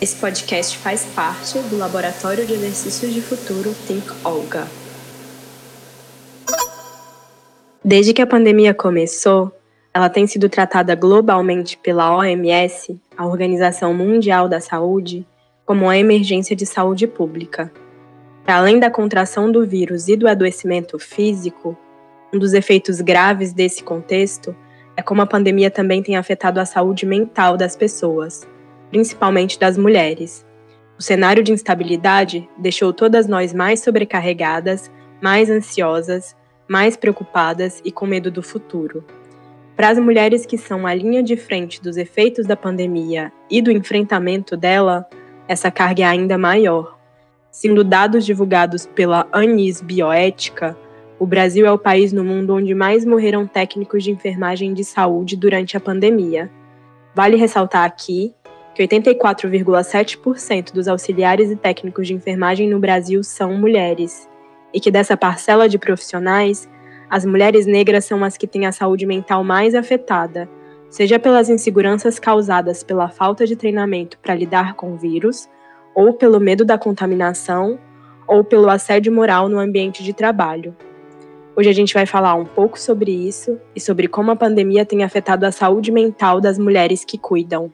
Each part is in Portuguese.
Esse podcast faz parte do Laboratório de Exercícios de Futuro Think Olga. Desde que a pandemia começou, ela tem sido tratada globalmente pela OMS, a Organização Mundial da Saúde, como uma emergência de saúde pública. Para além da contração do vírus e do adoecimento físico, um dos efeitos graves desse contexto é como a pandemia também tem afetado a saúde mental das pessoas, principalmente das mulheres. O cenário de instabilidade deixou todas nós mais sobrecarregadas, mais ansiosas, mais preocupadas e com medo do futuro. Para as mulheres que são a linha de frente dos efeitos da pandemia e do enfrentamento dela, essa carga é ainda maior. Sendo dados divulgados pela Anis Bioética, o Brasil é o país no mundo onde mais morreram técnicos de enfermagem de saúde durante a pandemia. Vale ressaltar aqui que 84,7% dos auxiliares e técnicos de enfermagem no Brasil são mulheres, e que dessa parcela de profissionais, as mulheres negras são as que têm a saúde mental mais afetada, seja pelas inseguranças causadas pela falta de treinamento para lidar com o vírus, ou pelo medo da contaminação, ou pelo assédio moral no ambiente de trabalho. Hoje a gente vai falar um pouco sobre isso e sobre como a pandemia tem afetado a saúde mental das mulheres que cuidam.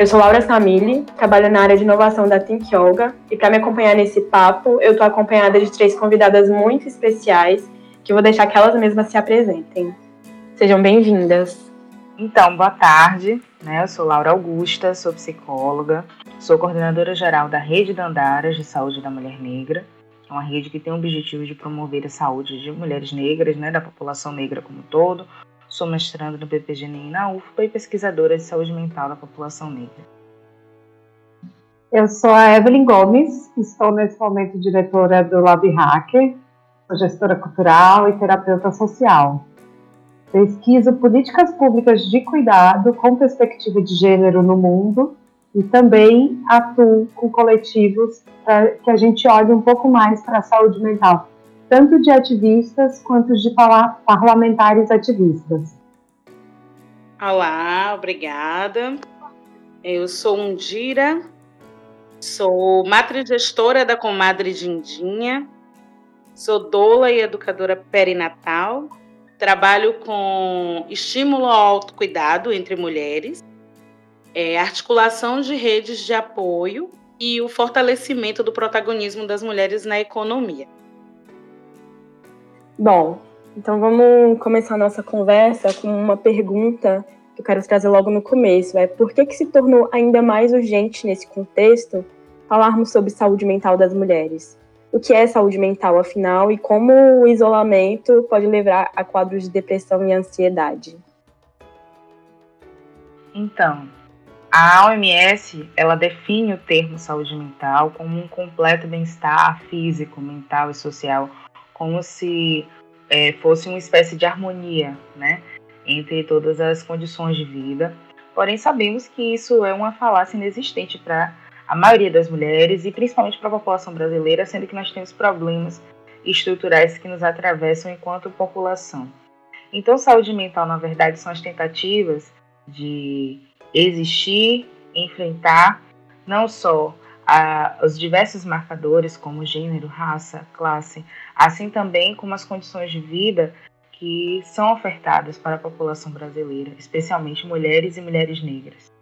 Eu sou Laura Samili, trabalho na área de inovação da Think Yoga e para me acompanhar nesse papo, eu estou acompanhada de três convidadas muito especiais que vou deixar que elas mesmas se apresentem. Sejam bem-vindas. Então, boa tarde. Né? Eu sou Laura Augusta, sou psicóloga, sou coordenadora geral da Rede Dandaras de Saúde da Mulher Negra, é uma rede que tem o objetivo de promover a saúde de mulheres negras, né, da população negra como um todo, Sou mestrando no BPGNI na UFPA e pesquisadora de saúde mental da população negra. Eu sou a Evelyn Gomes, estou nesse momento diretora do Lab Hacker, sou gestora cultural e terapeuta social. Pesquiso políticas públicas de cuidado com perspectiva de gênero no mundo e também atuo com coletivos para que a gente olhe um pouco mais para a saúde mental tanto de ativistas quanto de parlamentares ativistas. Olá, obrigada. Eu sou Undira, sou matrigestora da Comadre Dindinha, sou doula e educadora perinatal, trabalho com estímulo ao autocuidado entre mulheres, é, articulação de redes de apoio e o fortalecimento do protagonismo das mulheres na economia. Bom, então vamos começar a nossa conversa com uma pergunta que eu quero trazer logo no começo. É por que, que se tornou ainda mais urgente nesse contexto falarmos sobre saúde mental das mulheres? O que é saúde mental, afinal, e como o isolamento pode levar a quadros de depressão e ansiedade? Então, a OMS ela define o termo saúde mental como um completo bem-estar físico, mental e social como se é, fosse uma espécie de harmonia, né, entre todas as condições de vida. Porém, sabemos que isso é uma falácia inexistente para a maioria das mulheres e principalmente para a população brasileira, sendo que nós temos problemas estruturais que nos atravessam enquanto população. Então, saúde mental, na verdade, são as tentativas de existir, enfrentar não só a, os diversos marcadores, como gênero, raça, classe, assim também como as condições de vida que são ofertadas para a população brasileira, especialmente mulheres e mulheres negras.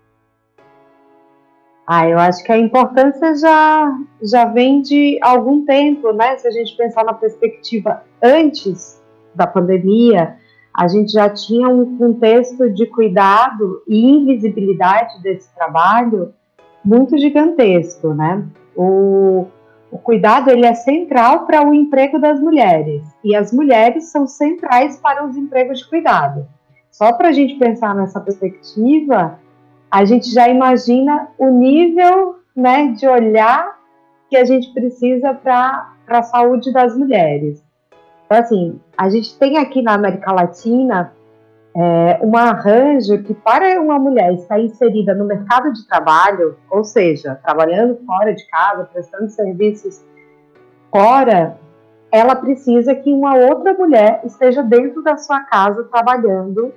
Ah, eu acho que a importância já, já vem de algum tempo, né? Se a gente pensar na perspectiva antes da pandemia, a gente já tinha um contexto de cuidado e invisibilidade desse trabalho muito gigantesco, né? O, o cuidado ele é central para o emprego das mulheres e as mulheres são centrais para os empregos de cuidado. Só para a gente pensar nessa perspectiva, a gente já imagina o nível né, de olhar que a gente precisa para a saúde das mulheres. Então, assim, a gente tem aqui na América Latina é, um arranjo que, para uma mulher estar inserida no mercado de trabalho, ou seja, trabalhando fora de casa, prestando serviços fora, ela precisa que uma outra mulher esteja dentro da sua casa trabalhando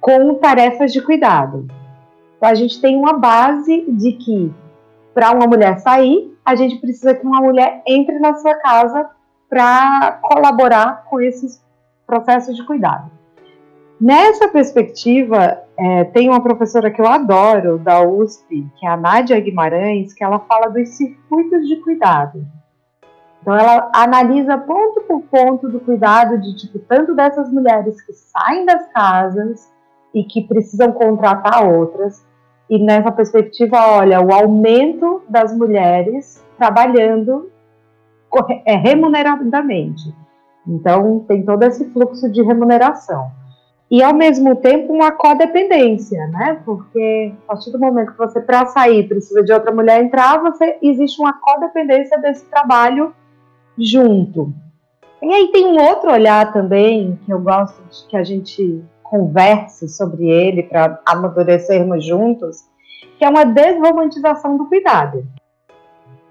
com tarefas de cuidado. Então, a gente tem uma base de que para uma mulher sair, a gente precisa que uma mulher entre na sua casa para colaborar com esses processos de cuidado. Nessa perspectiva, é, tem uma professora que eu adoro da USP, que é a Nádia Guimarães, que ela fala dos circuitos de cuidado. Então ela analisa ponto por ponto do cuidado de tipo tanto dessas mulheres que saem das casas e que precisam contratar outras. E nessa perspectiva, olha, o aumento das mulheres trabalhando é, remuneradamente. Então tem todo esse fluxo de remuneração e ao mesmo tempo uma codependência, né? Porque a partir do momento que você para sair precisa de outra mulher entrar, você existe uma codependência desse trabalho junto. E aí tem um outro olhar também que eu gosto de que a gente converse sobre ele para amadurecermos juntos, que é uma desromantização do cuidado.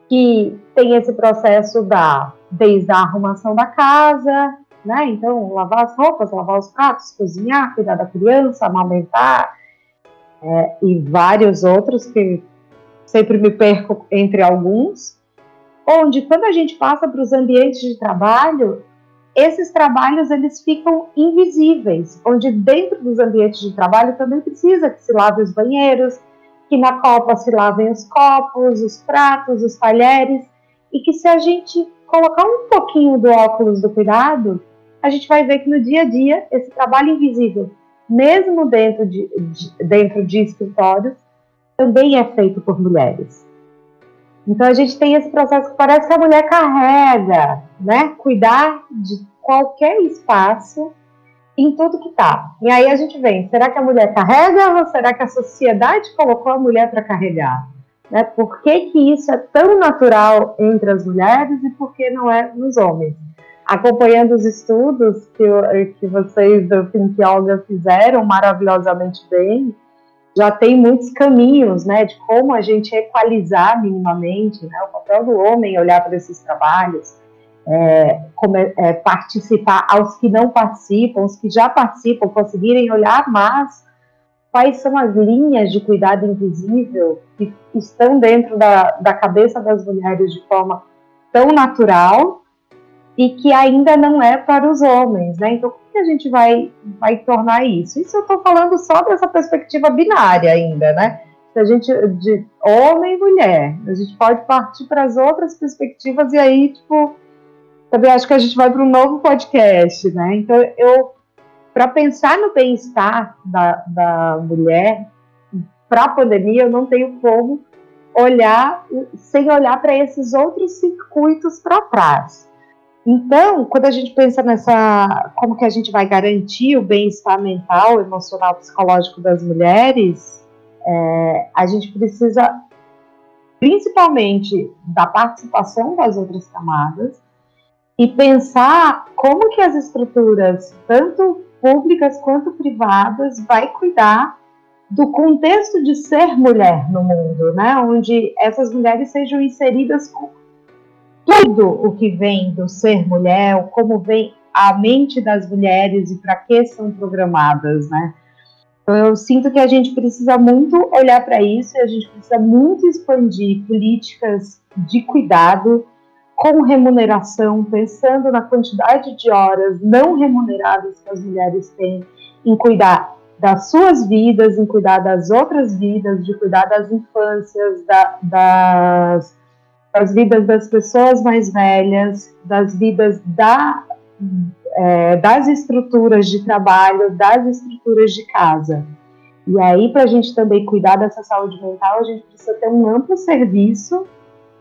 Que tem esse processo da desde a arrumação da casa, né? Então, lavar as roupas, lavar os pratos, cozinhar, cuidar da criança, amamentar é, e vários outros que sempre me perco entre alguns, onde quando a gente passa para os ambientes de trabalho, esses trabalhos eles ficam invisíveis, onde dentro dos ambientes de trabalho também precisa que se lave os banheiros, que na copa se lavem os copos, os pratos, os talheres, e que se a gente colocar um pouquinho do óculos do cuidado, a gente vai ver que no dia a dia esse trabalho invisível, mesmo dentro de, de, dentro de escritórios, também é feito por mulheres. Então a gente tem esse processo que parece que a mulher carrega, né? Cuidar de qualquer espaço em tudo que tá. E aí a gente vem, será que a mulher carrega ou será que a sociedade colocou a mulher para carregar? Né? Por que, que isso é tão natural entre as mulheres e por que não é nos homens? Acompanhando os estudos que, que vocês do Think Yoga fizeram maravilhosamente bem, já tem muitos caminhos, né, de como a gente equalizar minimamente, né, o papel do homem olhar para esses trabalhos, é, é, participar aos que não participam, os que já participam conseguirem olhar mais quais são as linhas de cuidado invisível que estão dentro da, da cabeça das mulheres de forma tão natural e que ainda não é para os homens, né? Então, como que a gente vai, vai tornar isso? Isso eu estou falando só dessa perspectiva binária ainda, né? Se a gente, de homem e mulher, a gente pode partir para as outras perspectivas e aí, tipo, também acho que a gente vai para um novo podcast, né? Então, eu, para pensar no bem-estar da, da mulher, para a pandemia, eu não tenho como olhar sem olhar para esses outros circuitos para trás. Então, quando a gente pensa nessa, como que a gente vai garantir o bem-estar mental, emocional, psicológico das mulheres, é, a gente precisa principalmente da participação das outras camadas e pensar como que as estruturas, tanto públicas quanto privadas, vai cuidar do contexto de ser mulher no mundo, né? Onde essas mulheres sejam inseridas com tudo o que vem do ser mulher, como vem a mente das mulheres e para que são programadas, né? Então, eu sinto que a gente precisa muito olhar para isso e a gente precisa muito expandir políticas de cuidado com remuneração, pensando na quantidade de horas não remuneradas que as mulheres têm em cuidar das suas vidas, em cuidar das outras vidas, de cuidar das infâncias, da, das das vidas das pessoas mais velhas, das vidas da, é, das estruturas de trabalho, das estruturas de casa. E aí, para a gente também cuidar dessa saúde mental, a gente precisa ter um amplo serviço,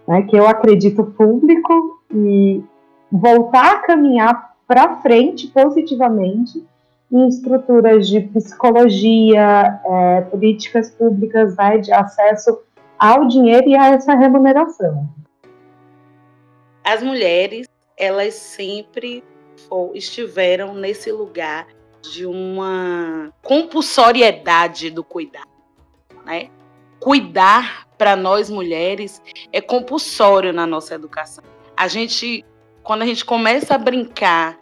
né, que eu acredito público, e voltar a caminhar para frente positivamente em estruturas de psicologia, é, políticas públicas né, de acesso ao dinheiro e a essa remuneração as mulheres, elas sempre estiveram nesse lugar de uma compulsoriedade do cuidado, né? Cuidar para nós mulheres é compulsório na nossa educação. A gente, quando a gente começa a brincar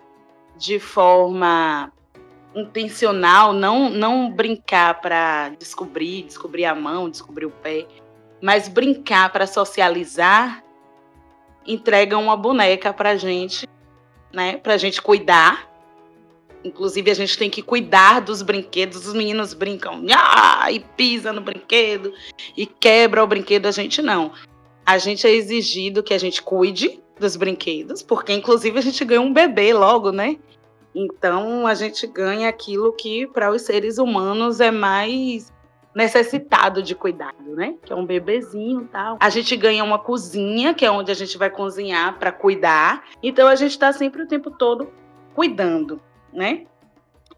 de forma intencional, não não brincar para descobrir, descobrir a mão, descobrir o pé, mas brincar para socializar, entrega uma boneca para gente, né? Para gente cuidar. Inclusive a gente tem que cuidar dos brinquedos. Os meninos brincam ah, e pisa no brinquedo e quebra o brinquedo. A gente não. A gente é exigido que a gente cuide dos brinquedos, porque inclusive a gente ganha um bebê logo, né? Então a gente ganha aquilo que para os seres humanos é mais necessitado de cuidado, né? Que é um bebezinho, tal. A gente ganha uma cozinha, que é onde a gente vai cozinhar para cuidar. Então a gente está sempre o tempo todo cuidando, né?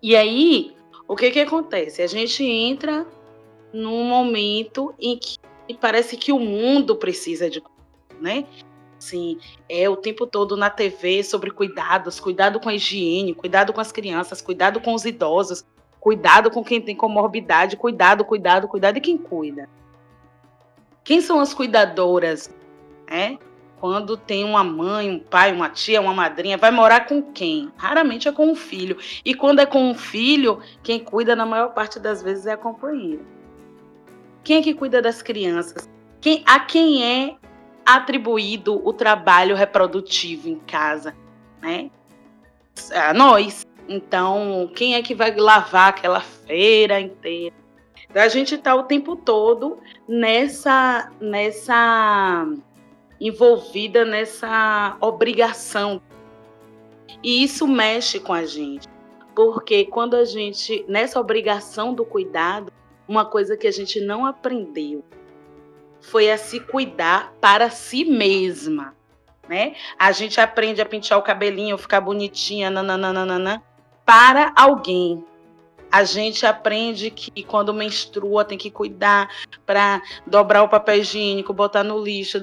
E aí, o que que acontece? A gente entra num momento em que parece que o mundo precisa de, né? Sim, é o tempo todo na TV sobre cuidados, cuidado com a higiene, cuidado com as crianças, cuidado com os idosos, cuidado com quem tem comorbidade, cuidado, cuidado, cuidado e quem cuida. Quem são as cuidadoras? É? Quando tem uma mãe, um pai, uma tia, uma madrinha, vai morar com quem? Raramente é com um filho. E quando é com um filho, quem cuida na maior parte das vezes é a companheira. Quem é que cuida das crianças? Quem, a quem é atribuído o trabalho reprodutivo em casa, né? A nós. Então, quem é que vai lavar aquela feira inteira? A gente está o tempo todo nessa, nessa envolvida nessa obrigação. E isso mexe com a gente, porque quando a gente nessa obrigação do cuidado, uma coisa que a gente não aprendeu foi a se cuidar para si mesma, né? A gente aprende a pintar o cabelinho, ficar bonitinha, nananana, para alguém. A gente aprende que quando menstrua tem que cuidar para dobrar o papel higiênico, botar no lixo,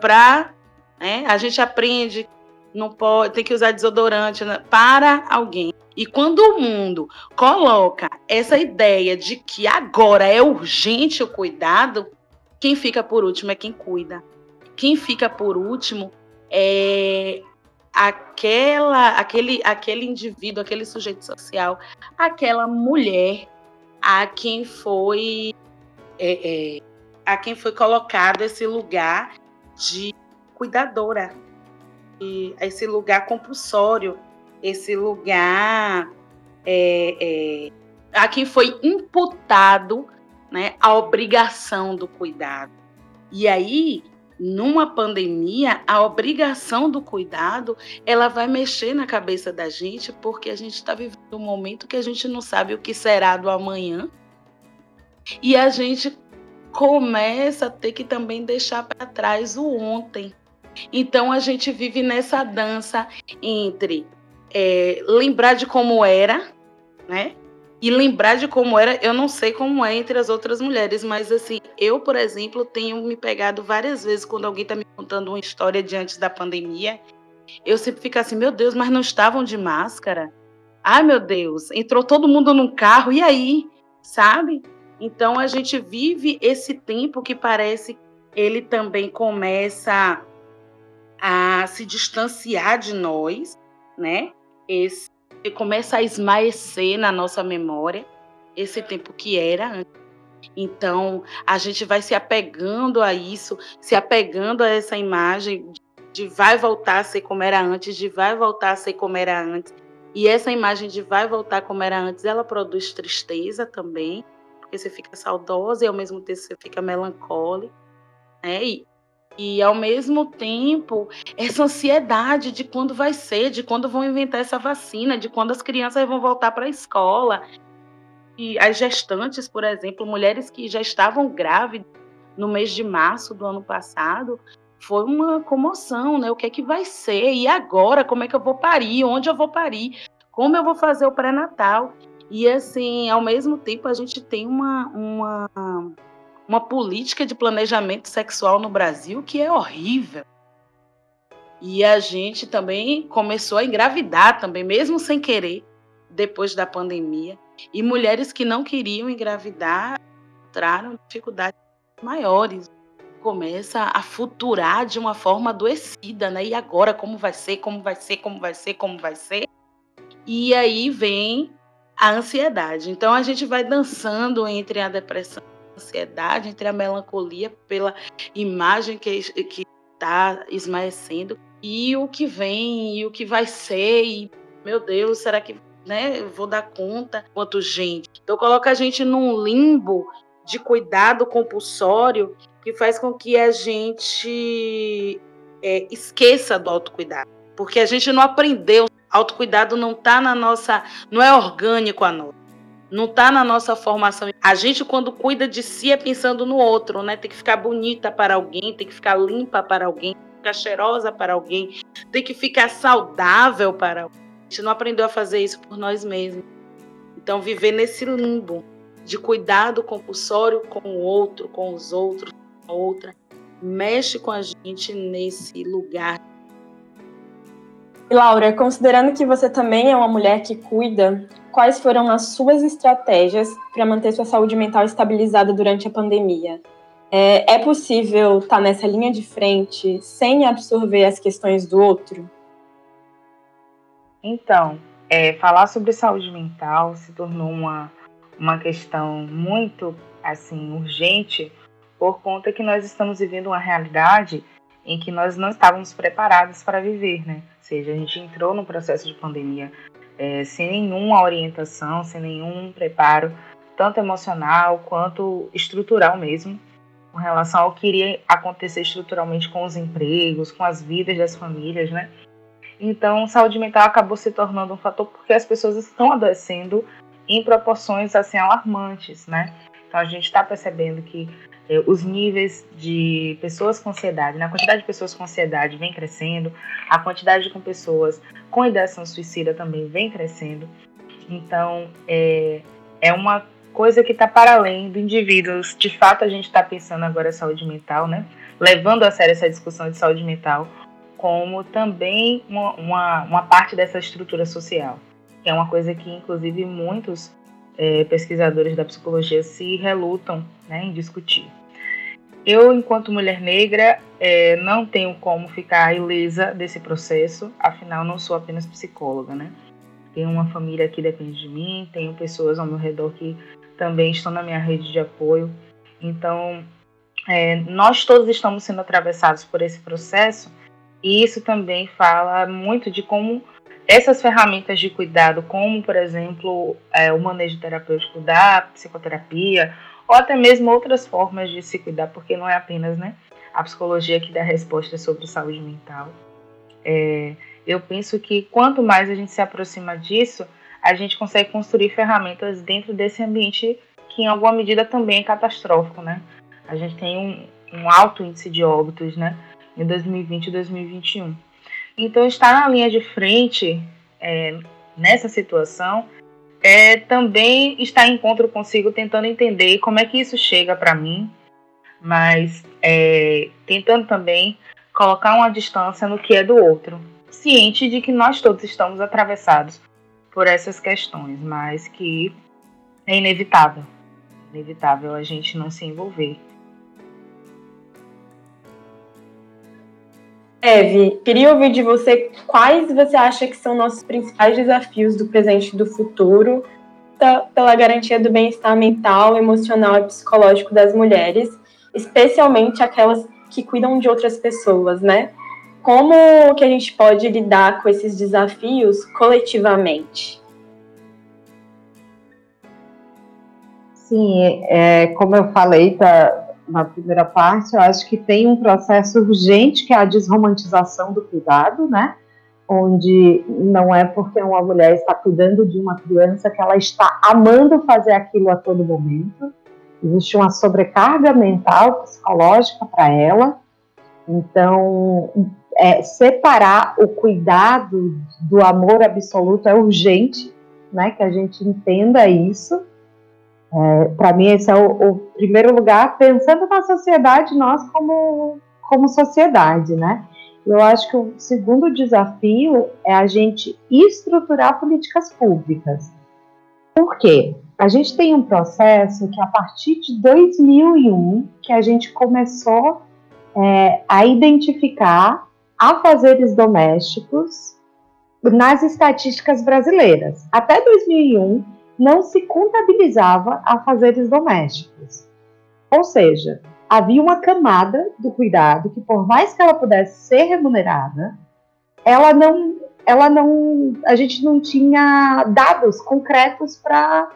para, né? A gente aprende não pode, tem que usar desodorante né? para alguém. E quando o mundo coloca essa ideia de que agora é urgente o cuidado, quem fica por último é quem cuida. Quem fica por último é aquela, aquele, aquele indivíduo, aquele sujeito social, aquela mulher a quem foi é, é, a quem foi colocado esse lugar de cuidadora, e esse lugar compulsório, esse lugar é, é a quem foi imputado né, a obrigação do cuidado. E aí, numa pandemia, a obrigação do cuidado, ela vai mexer na cabeça da gente, porque a gente está vivendo um momento que a gente não sabe o que será do amanhã. E a gente começa a ter que também deixar para trás o ontem. Então a gente vive nessa dança entre é, lembrar de como era, né? E lembrar de como era, eu não sei como é entre as outras mulheres, mas assim, eu, por exemplo, tenho me pegado várias vezes quando alguém está me contando uma história de antes da pandemia, eu sempre fico assim, meu Deus, mas não estavam de máscara? Ai, meu Deus, entrou todo mundo num carro, e aí? Sabe? Então a gente vive esse tempo que parece ele também começa a se distanciar de nós, né? Esse começa a esmaecer na nossa memória esse tempo que era antes. Então, a gente vai se apegando a isso, se apegando a essa imagem de vai voltar a ser como era antes, de vai voltar a ser como era antes. E essa imagem de vai voltar como era antes, ela produz tristeza também, porque você fica saudosa e ao mesmo tempo você fica melancólica. Né? E e ao mesmo tempo, essa ansiedade de quando vai ser, de quando vão inventar essa vacina, de quando as crianças vão voltar para a escola. E as gestantes, por exemplo, mulheres que já estavam grávidas no mês de março do ano passado, foi uma comoção, né? O que é que vai ser? E agora, como é que eu vou parir? Onde eu vou parir? Como eu vou fazer o pré-natal? E assim, ao mesmo tempo, a gente tem uma, uma uma política de planejamento sexual no Brasil que é horrível. E a gente também começou a engravidar também, mesmo sem querer, depois da pandemia. E mulheres que não queriam engravidar entraram em dificuldades maiores. Começa a futurar de uma forma adoecida, né? E agora como vai ser, como vai ser, como vai ser, como vai ser? E aí vem a ansiedade. Então a gente vai dançando entre a depressão ansiedade, entre a melancolia pela imagem que está esmaecendo e o que vem e o que vai ser e meu Deus, será que né, vou dar conta quanto gente? Então coloca a gente num limbo de cuidado compulsório que faz com que a gente é, esqueça do autocuidado, porque a gente não aprendeu. Autocuidado não está na nossa, não é orgânico a nós. Não está na nossa formação. A gente, quando cuida de si, é pensando no outro, né? Tem que ficar bonita para alguém, tem que ficar limpa para alguém, tem que ficar cheirosa para alguém, tem que ficar saudável para alguém. A gente não aprendeu a fazer isso por nós mesmos. Então, viver nesse limbo de cuidado compulsório com o outro, com os outros, com a outra, mexe com a gente nesse lugar. Laura, considerando que você também é uma mulher que cuida, quais foram as suas estratégias para manter sua saúde mental estabilizada durante a pandemia? É, é possível estar tá nessa linha de frente sem absorver as questões do outro? Então, é, falar sobre saúde mental se tornou uma uma questão muito assim urgente por conta que nós estamos vivendo uma realidade em que nós não estávamos preparados para viver, né? Ou seja, a gente entrou no processo de pandemia é, sem nenhuma orientação, sem nenhum preparo, tanto emocional quanto estrutural mesmo, com relação ao que iria acontecer estruturalmente com os empregos, com as vidas das famílias, né? Então, saúde mental acabou se tornando um fator porque as pessoas estão adoecendo em proporções assim alarmantes, né? Então a gente está percebendo que os níveis de pessoas com ansiedade, né? a quantidade de pessoas com ansiedade vem crescendo, a quantidade de pessoas com ideação suicida também vem crescendo. Então é, é uma coisa que está para além do indivíduos. De fato, a gente está pensando agora em saúde mental, né? Levando a sério essa discussão de saúde mental como também uma, uma, uma parte dessa estrutura social que é uma coisa que, inclusive, muitos é, pesquisadores da psicologia se relutam né, em discutir. Eu, enquanto mulher negra, é, não tenho como ficar ilesa desse processo, afinal, não sou apenas psicóloga, né? Tenho uma família que depende de mim, tenho pessoas ao meu redor que também estão na minha rede de apoio. Então, é, nós todos estamos sendo atravessados por esse processo, e isso também fala muito de como essas ferramentas de cuidado, como, por exemplo, é, o manejo terapêutico da psicoterapia, ou até mesmo outras formas de se cuidar, porque não é apenas né, a psicologia que dá resposta sobre saúde mental. É, eu penso que quanto mais a gente se aproxima disso, a gente consegue construir ferramentas dentro desse ambiente que, em alguma medida, também é catastrófico. Né? A gente tem um, um alto índice de óbitos né, em 2020 e 2021. Então, estar na linha de frente é, nessa situação é também estar em encontro consigo, tentando entender como é que isso chega para mim, mas é, tentando também colocar uma distância no que é do outro, ciente de que nós todos estamos atravessados por essas questões, mas que é inevitável, inevitável a gente não se envolver. Eve, queria ouvir de você quais você acha que são nossos principais desafios do presente e do futuro pela garantia do bem-estar mental, emocional e psicológico das mulheres, especialmente aquelas que cuidam de outras pessoas, né? Como que a gente pode lidar com esses desafios coletivamente? Sim, é, como eu falei, tá, na primeira parte, eu acho que tem um processo urgente que é a desromantização do cuidado, né? Onde não é porque uma mulher está cuidando de uma criança que ela está amando fazer aquilo a todo momento. Existe uma sobrecarga mental, psicológica para ela. Então, é, separar o cuidado do amor absoluto é urgente, né? Que a gente entenda isso é, Para mim, esse é o, o, primeiro lugar, pensando na sociedade, nós como, como sociedade, né? Eu acho que o segundo desafio é a gente estruturar políticas públicas. Por quê? A gente tem um processo que a partir de 2001 que a gente começou é, a identificar afazeres domésticos nas estatísticas brasileiras. Até 2001 não se contabilizava afazeres domésticos. Ou seja, havia uma camada do cuidado que, por mais que ela pudesse ser remunerada, ela não, ela não, a gente não tinha dados concretos para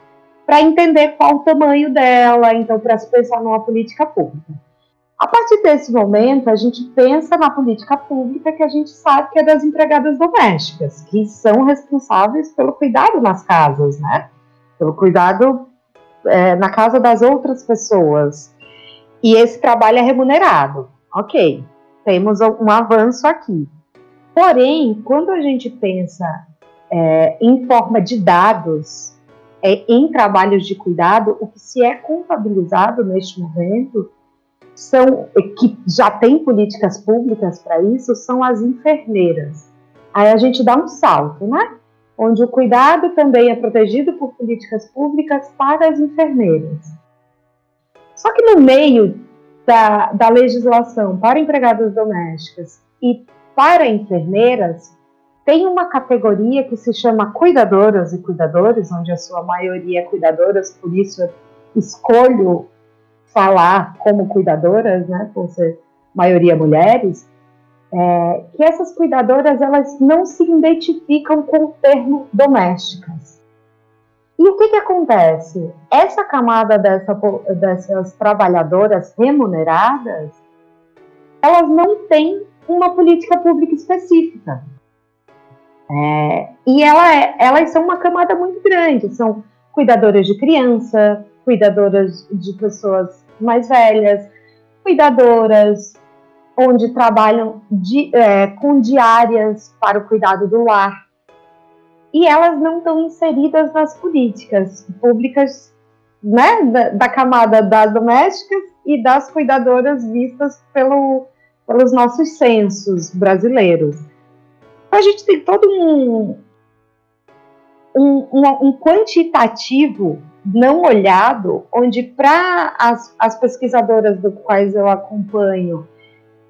para entender qual o tamanho dela, então para se pensar numa política pública. A partir desse momento, a gente pensa na política pública que a gente sabe que é das empregadas domésticas, que são responsáveis pelo cuidado nas casas, né? Pelo cuidado é, na casa das outras pessoas. E esse trabalho é remunerado. Ok, temos um avanço aqui. Porém, quando a gente pensa é, em forma de dados é, em trabalhos de cuidado, o que se é contabilizado neste momento são que já tem políticas públicas para isso são as enfermeiras. Aí a gente dá um salto, né? Onde o cuidado também é protegido por políticas públicas para as enfermeiras. Só que no meio da, da legislação para empregadas domésticas e para enfermeiras, tem uma categoria que se chama cuidadoras e cuidadores, onde a sua maioria é cuidadoras, por isso eu escolho falar como cuidadoras, né, por ser maioria mulheres, é, que essas cuidadoras elas não se identificam com o termo domésticas. E o que, que acontece? Essa camada dessa, dessas trabalhadoras remuneradas, elas não têm uma política pública específica. É, e ela é, elas são uma camada muito grande, são cuidadoras de criança, cuidadoras de pessoas mais velhas, cuidadoras onde trabalham di, é, com diárias para o cuidado do lar. E elas não estão inseridas nas políticas públicas né, da, da camada das domésticas e das cuidadoras vistas pelo, pelos nossos censos brasileiros a gente tem todo um, um, um, um quantitativo não olhado, onde para as, as pesquisadoras do quais eu acompanho,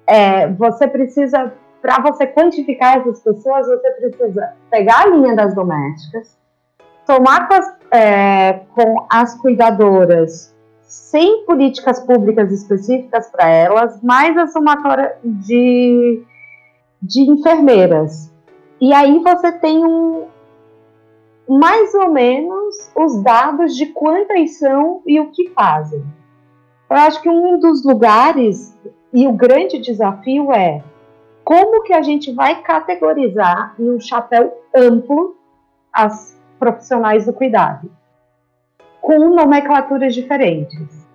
é, você precisa, para você quantificar essas pessoas, você precisa pegar a linha das domésticas, tomar com as, é, com as cuidadoras sem políticas públicas específicas para elas, mais a somatória de, de enfermeiras. E aí você tem um, mais ou menos os dados de quantas são e o que fazem. Eu acho que um dos lugares e o grande desafio é como que a gente vai categorizar em um chapéu amplo as profissionais do cuidado, com nomenclaturas diferentes.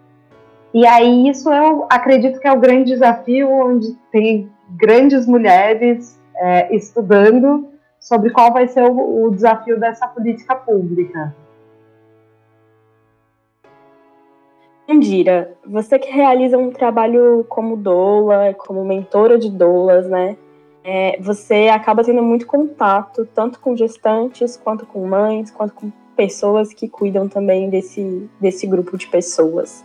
E aí isso eu acredito que é o grande desafio onde tem grandes mulheres é, estudando sobre qual vai ser o, o desafio dessa política pública. Indira, você que realiza um trabalho como doula, como mentora de doulas, né? É, você acaba tendo muito contato, tanto com gestantes, quanto com mães, quanto com pessoas que cuidam também desse, desse grupo de pessoas.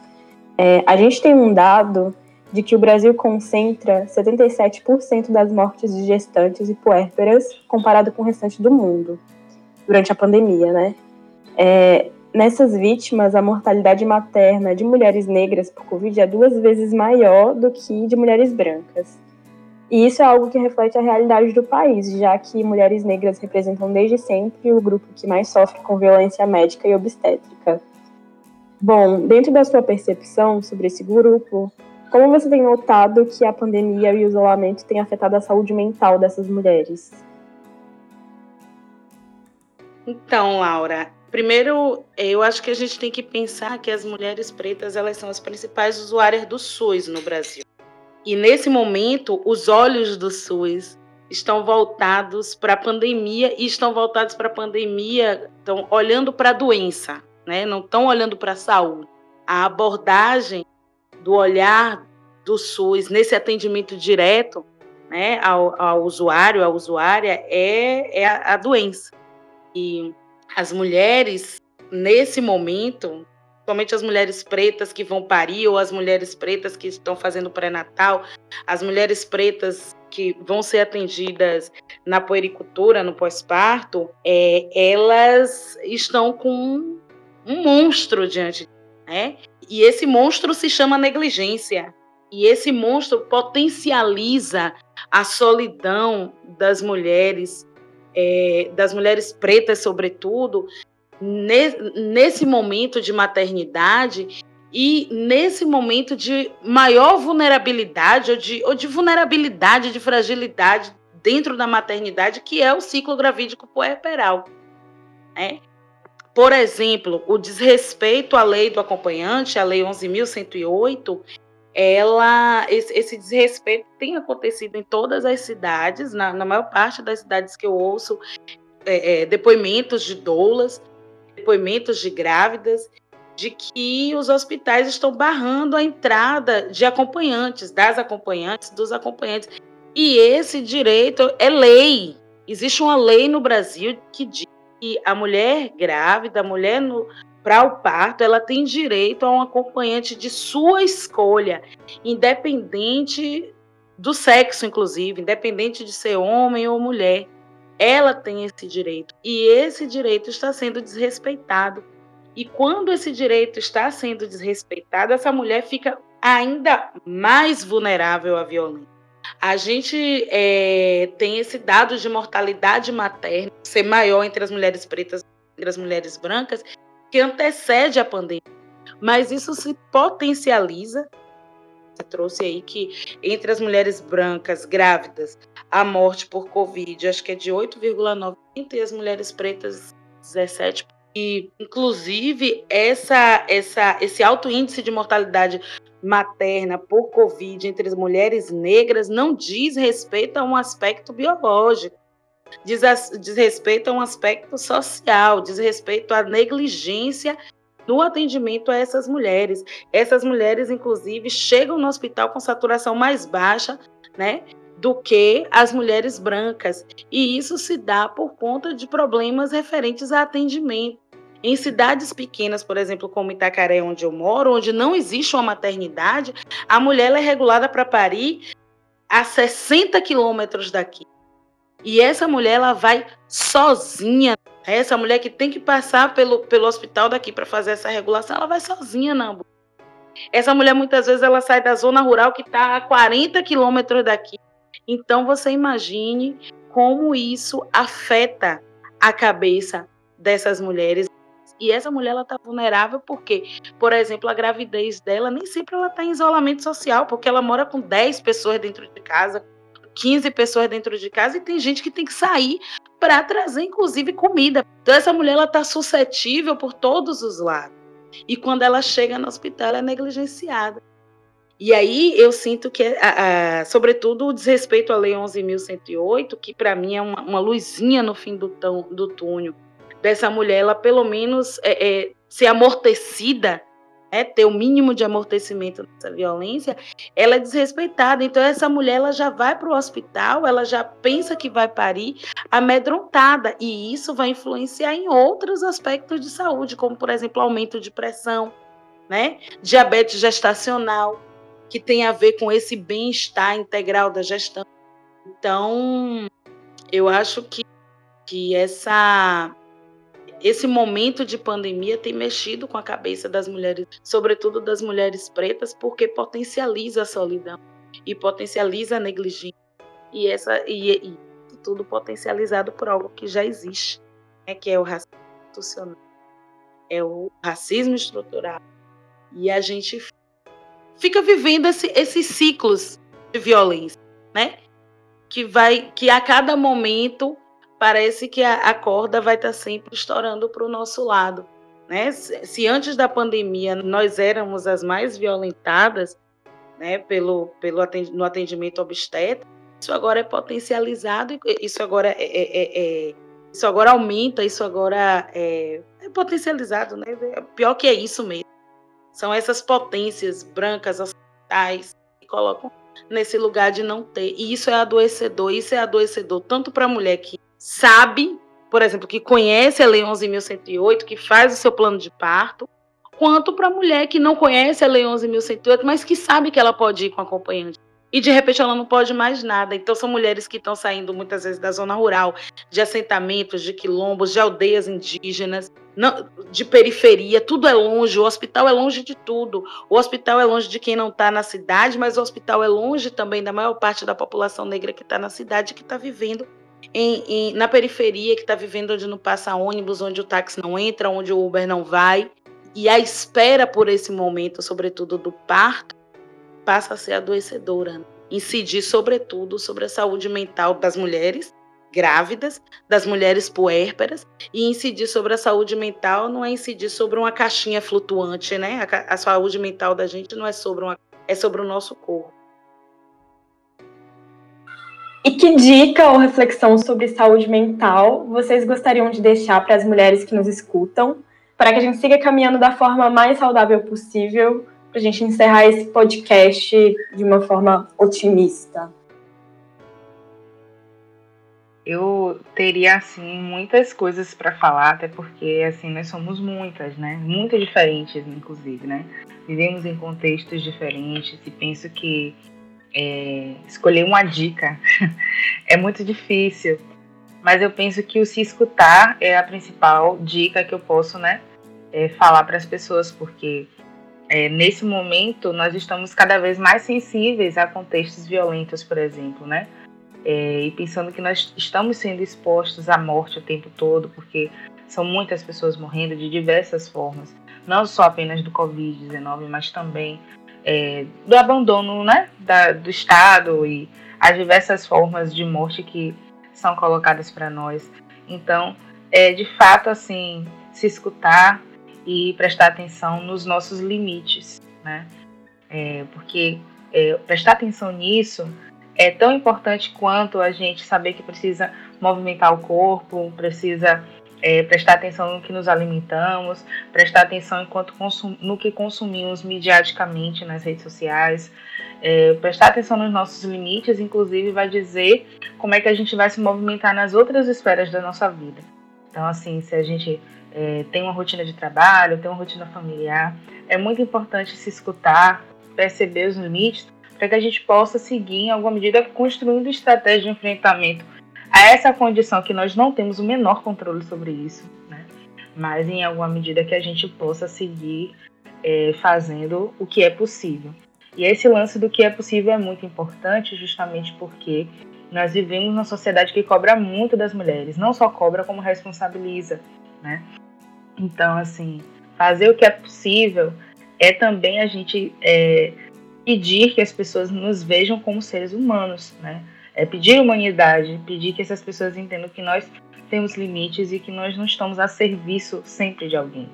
É, a gente tem um dado de que o Brasil concentra 77% das mortes de gestantes e puérperas comparado com o restante do mundo durante a pandemia, né? É, nessas vítimas, a mortalidade materna de mulheres negras por Covid é duas vezes maior do que de mulheres brancas. E isso é algo que reflete a realidade do país, já que mulheres negras representam desde sempre o grupo que mais sofre com violência médica e obstétrica. Bom, dentro da sua percepção sobre esse grupo, como você tem notado que a pandemia e o isolamento têm afetado a saúde mental dessas mulheres? Então, Laura, primeiro eu acho que a gente tem que pensar que as mulheres pretas elas são as principais usuárias do SUS no Brasil. E nesse momento, os olhos do SUS estão voltados para a pandemia e estão voltados para a pandemia, estão olhando para a doença, né? Não estão olhando para a saúde. A abordagem do olhar do SUS nesse atendimento direto né, ao, ao usuário, à usuária, é, é a, a doença. E as mulheres, nesse momento, somente as mulheres pretas que vão parir, ou as mulheres pretas que estão fazendo pré-natal, as mulheres pretas que vão ser atendidas na puericultura, no pós-parto, é, elas estão com um monstro diante, né? E esse monstro se chama negligência. E esse monstro potencializa a solidão das mulheres, é, das mulheres pretas, sobretudo, nesse momento de maternidade e nesse momento de maior vulnerabilidade ou de, ou de vulnerabilidade, de fragilidade dentro da maternidade, que é o ciclo gravídico puerperal. Né? Por exemplo, o desrespeito à lei do acompanhante, a lei 11.108, ela, esse, esse, desrespeito tem acontecido em todas as cidades, na, na maior parte das cidades que eu ouço é, é, depoimentos de doulas, depoimentos de grávidas, de que os hospitais estão barrando a entrada de acompanhantes, das acompanhantes, dos acompanhantes. E esse direito é lei. Existe uma lei no Brasil que diz que a mulher grávida, a mulher para o parto, ela tem direito a um acompanhante de sua escolha, independente do sexo, inclusive, independente de ser homem ou mulher. Ela tem esse direito e esse direito está sendo desrespeitado. E quando esse direito está sendo desrespeitado, essa mulher fica ainda mais vulnerável à violência. A gente é, tem esse dado de mortalidade materna ser maior entre as mulheres pretas e as mulheres brancas, que antecede a pandemia. Mas isso se potencializa você trouxe aí que entre as mulheres brancas grávidas, a morte por Covid, acho que é de 8,9%, e as mulheres pretas, 17%. E, inclusive, essa, essa, esse alto índice de mortalidade materna por Covid entre as mulheres negras não diz respeito a um aspecto biológico, diz, diz respeito a um aspecto social, diz respeito à negligência no atendimento a essas mulheres. Essas mulheres, inclusive, chegam no hospital com saturação mais baixa, né? Do que as mulheres brancas. E isso se dá por conta de problemas referentes a atendimento. Em cidades pequenas, por exemplo, como Itacaré, onde eu moro, onde não existe uma maternidade, a mulher é regulada para parir a 60 quilômetros daqui. E essa mulher ela vai sozinha essa mulher que tem que passar pelo, pelo hospital daqui para fazer essa regulação, ela vai sozinha na ambulância. Essa mulher muitas vezes ela sai da zona rural que está a 40 quilômetros daqui. Então você imagine como isso afeta a cabeça dessas mulheres. E essa mulher ela está vulnerável porque, por exemplo, a gravidez dela nem sempre ela está em isolamento social, porque ela mora com 10 pessoas dentro de casa, 15 pessoas dentro de casa e tem gente que tem que sair para trazer, inclusive, comida. Então, essa mulher ela está suscetível por todos os lados. E quando ela chega no hospital, ela é negligenciada. E aí eu sinto que, a, a, sobretudo, o desrespeito à Lei 11.108, que para mim é uma, uma, luzinha no fim do, tão, do túnel, dessa mulher, ela pelo menos é, é, ser amortecida é, ter o mínimo de amortecimento dessa violência, ela é desrespeitada. Então, essa mulher ela já vai para o hospital, ela já pensa que vai parir amedrontada, e isso vai influenciar em outros aspectos de saúde, como, por exemplo, aumento de pressão, né? diabetes gestacional, que tem a ver com esse bem-estar integral da gestão. Então, eu acho que, que essa esse momento de pandemia tem mexido com a cabeça das mulheres, sobretudo das mulheres pretas, porque potencializa a solidão e potencializa a negligência. E essa e, e tudo potencializado por algo que já existe, né, que é o racismo institucional, é o racismo estrutural. E a gente fica vivendo esse, esses ciclos de violência, né? Que vai que a cada momento parece que a, corda vai estar tá sempre estourando para o nosso lado. Né? Se, antes da pandemia nós éramos as mais violentadas né, pelo, pelo no atendimento obstétrico, isso agora é potencializado, isso agora é, é, é, é isso agora aumenta, isso agora é, é potencializado, né? Pior que é isso mesmo. São essas potências brancas ocidentais que colocam nesse lugar de não ter. E isso é adoecedor, isso é adoecedor tanto para a mulher que sabe, por exemplo, que conhece a Lei 11.108, que faz o seu plano de parto, quanto para a mulher que não conhece a Lei 11.108, mas que sabe que ela pode ir com acompanhante e de repente ela não pode mais nada. Então são mulheres que estão saindo muitas vezes da zona rural, de assentamentos, de quilombos, de aldeias indígenas, não, de periferia, tudo é longe, o hospital é longe de tudo. O hospital é longe de quem não está na cidade, mas o hospital é longe também da maior parte da população negra que está na cidade, que está vivendo em, em, na periferia, que está vivendo onde não passa ônibus, onde o táxi não entra, onde o Uber não vai. E a espera por esse momento, sobretudo do parto, passa a ser adoecedora. Né? Incidir, sobretudo, sobre a saúde mental das mulheres grávidas, das mulheres puérperas, e incidir sobre a saúde mental não é incidir sobre uma caixinha flutuante, né? A, a saúde mental da gente não é sobre uma, é sobre o nosso corpo. E que dica ou reflexão sobre saúde mental vocês gostariam de deixar para as mulheres que nos escutam, para que a gente siga caminhando da forma mais saudável possível para a gente encerrar esse podcast de uma forma otimista? Eu teria assim muitas coisas para falar, até porque assim nós somos muitas, né? Muito diferentes, inclusive, né? Vivemos em contextos diferentes e penso que é, escolher uma dica é muito difícil, mas eu penso que o se escutar é a principal dica que eu posso, né? É, falar para as pessoas, porque é, nesse momento nós estamos cada vez mais sensíveis a contextos violentos, por exemplo, né? É, e pensando que nós estamos sendo expostos à morte o tempo todo, porque são muitas pessoas morrendo de diversas formas, não só apenas do Covid-19, mas também é, do abandono né, da, do Estado e as diversas formas de morte que são colocadas para nós. Então, é de fato assim se escutar e prestar atenção nos nossos limites, né? É, porque é, prestar atenção nisso é tão importante quanto a gente saber que precisa movimentar o corpo, precisa é, prestar atenção no que nos alimentamos, prestar atenção enquanto no que consumimos mediaticamente nas redes sociais, é, prestar atenção nos nossos limites, inclusive vai dizer como é que a gente vai se movimentar nas outras esferas da nossa vida. Então, assim, se a gente é, tem uma rotina de trabalho, tem uma rotina familiar. É muito importante se escutar, perceber os limites, para que a gente possa seguir, em alguma medida, construindo estratégias de enfrentamento a essa condição que nós não temos o menor controle sobre isso, né? mas em alguma medida que a gente possa seguir é, fazendo o que é possível. E esse lance do que é possível é muito importante, justamente porque nós vivemos numa sociedade que cobra muito das mulheres, não só cobra, como responsabiliza né? Então, assim, fazer o que é possível é também a gente é, pedir que as pessoas nos vejam como seres humanos, né? É pedir humanidade, pedir que essas pessoas entendam que nós temos limites e que nós não estamos a serviço sempre de alguém.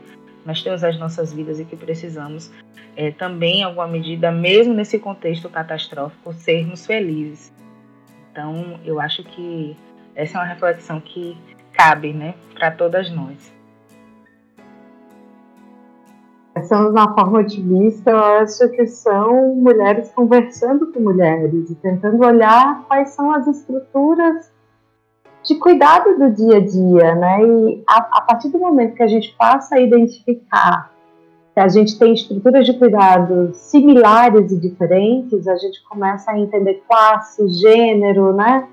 Nós temos as nossas vidas e que precisamos é, também, em alguma medida, mesmo nesse contexto catastrófico, sermos felizes. Então, eu acho que essa é uma reflexão que cabe, né, para todas nós. Pensando na forma otimista, eu acho que são mulheres conversando com mulheres e tentando olhar quais são as estruturas de cuidado do dia a dia, né? E a, a partir do momento que a gente passa a identificar que a gente tem estruturas de cuidado similares e diferentes, a gente começa a entender classe, gênero, né?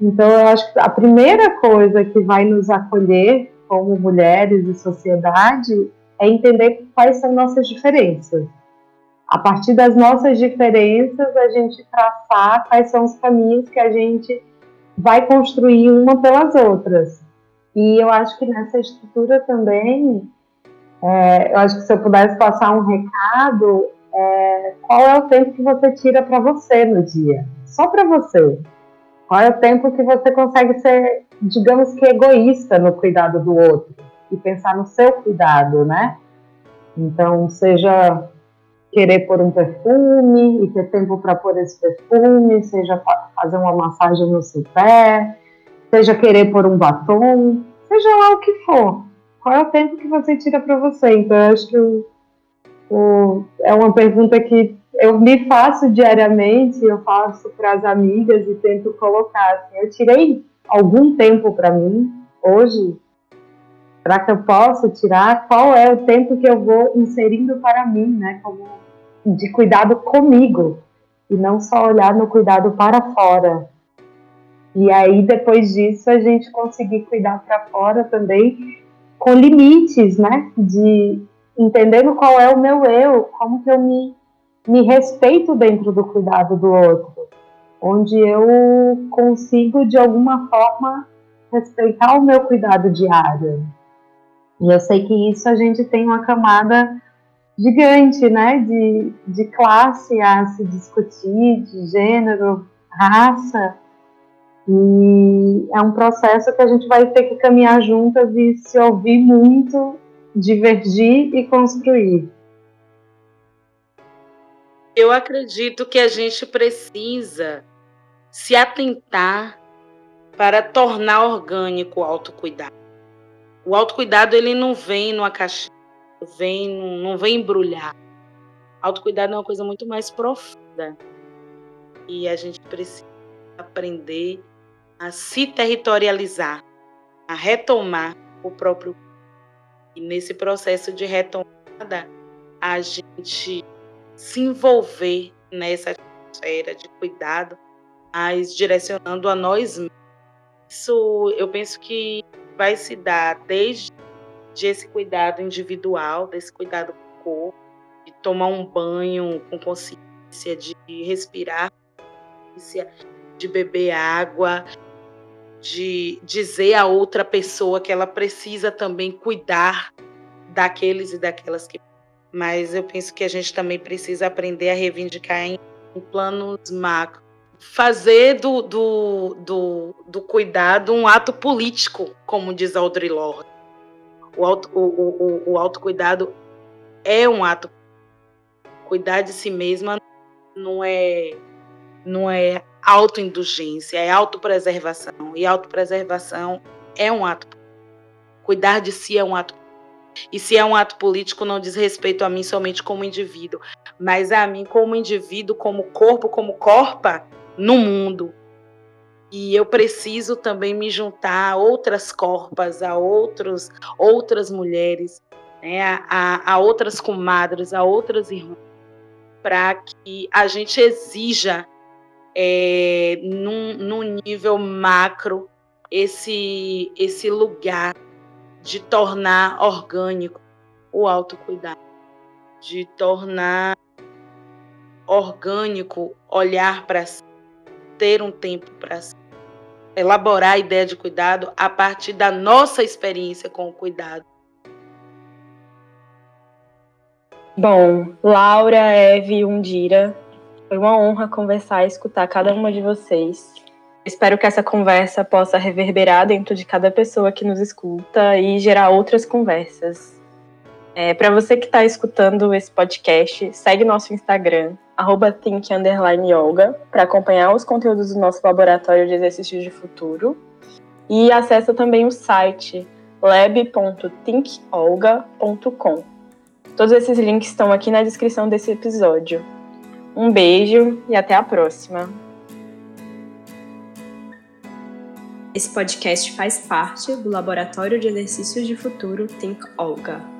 Então, eu acho que a primeira coisa que vai nos acolher como mulheres e sociedade é entender quais são nossas diferenças. A partir das nossas diferenças, a gente traçar quais são os caminhos que a gente vai construir uma pelas outras. E eu acho que nessa estrutura também, é, eu acho que se eu pudesse passar um recado, é, qual é o tempo que você tira para você no dia? Só para você. Qual é o tempo que você consegue ser, digamos que, egoísta no cuidado do outro e pensar no seu cuidado, né? Então, seja querer pôr um perfume e ter tempo para pôr esse perfume, seja fazer uma massagem no seu pé, seja querer pôr um batom, seja lá o que for. Qual é o tempo que você tira para você? Então, eu acho que o, o, é uma pergunta que eu me faço diariamente, eu faço para as amigas e tento colocar. Assim, eu tirei algum tempo para mim hoje. Será que eu posso tirar? Qual é o tempo que eu vou inserindo para mim, né? Como de cuidado comigo e não só olhar no cuidado para fora. E aí depois disso a gente conseguir cuidar para fora também com limites, né? De entendendo qual é o meu eu, como que eu me, me respeito dentro do cuidado do outro, onde eu consigo de alguma forma respeitar o meu cuidado diário. E eu sei que isso a gente tem uma camada gigante, né, de, de classe a se discutir, de gênero, raça, e é um processo que a gente vai ter que caminhar juntas e se ouvir muito, divergir e construir. Eu acredito que a gente precisa se atentar para tornar orgânico o autocuidado. O autocuidado ele não vem numa caixinha, vem, não vem embrulhar. Autocuidado é uma coisa muito mais profunda. E a gente precisa aprender a se territorializar, a retomar o próprio. E nesse processo de retomada, a gente se envolver nessa esfera de cuidado, mas direcionando a nós mesmos. Isso eu penso que vai se dar desde esse cuidado individual, desse cuidado com o corpo, de tomar um banho com consciência, de respirar, de beber água, de dizer a outra pessoa que ela precisa também cuidar daqueles e daquelas que. Mas eu penso que a gente também precisa aprender a reivindicar em, em planos macro. Fazer do, do, do, do, cuidado um ato político, como diz Audre Lorde. O, auto, o, o, o autocuidado é um ato. Cuidar de si mesma não é, não é autoindulgência, é autopreservação. E autopreservação é um ato. Cuidar de si é um ato. E se é um ato político, não diz respeito a mim somente como indivíduo, mas a mim como indivíduo, como corpo, como corpa no mundo. E eu preciso também me juntar a outras corpas, a outros, outras mulheres, né, a, a outras comadres, a outras irmãs, para que a gente exija é, num, num nível macro esse, esse lugar de tornar orgânico o autocuidado, de tornar orgânico olhar para si, ter um tempo para elaborar a ideia de cuidado a partir da nossa experiência com o cuidado. Bom, Laura, Eve, Undira, foi uma honra conversar e escutar cada uma de vocês. Espero que essa conversa possa reverberar dentro de cada pessoa que nos escuta e gerar outras conversas. É, Para você que está escutando esse podcast, segue nosso Instagram, think_yoga, para acompanhar os conteúdos do nosso laboratório de exercícios de futuro. E acessa também o site lab.thinkolga.com. Todos esses links estão aqui na descrição desse episódio. Um beijo e até a próxima. Esse podcast faz parte do Laboratório de Exercícios de Futuro Think Olga.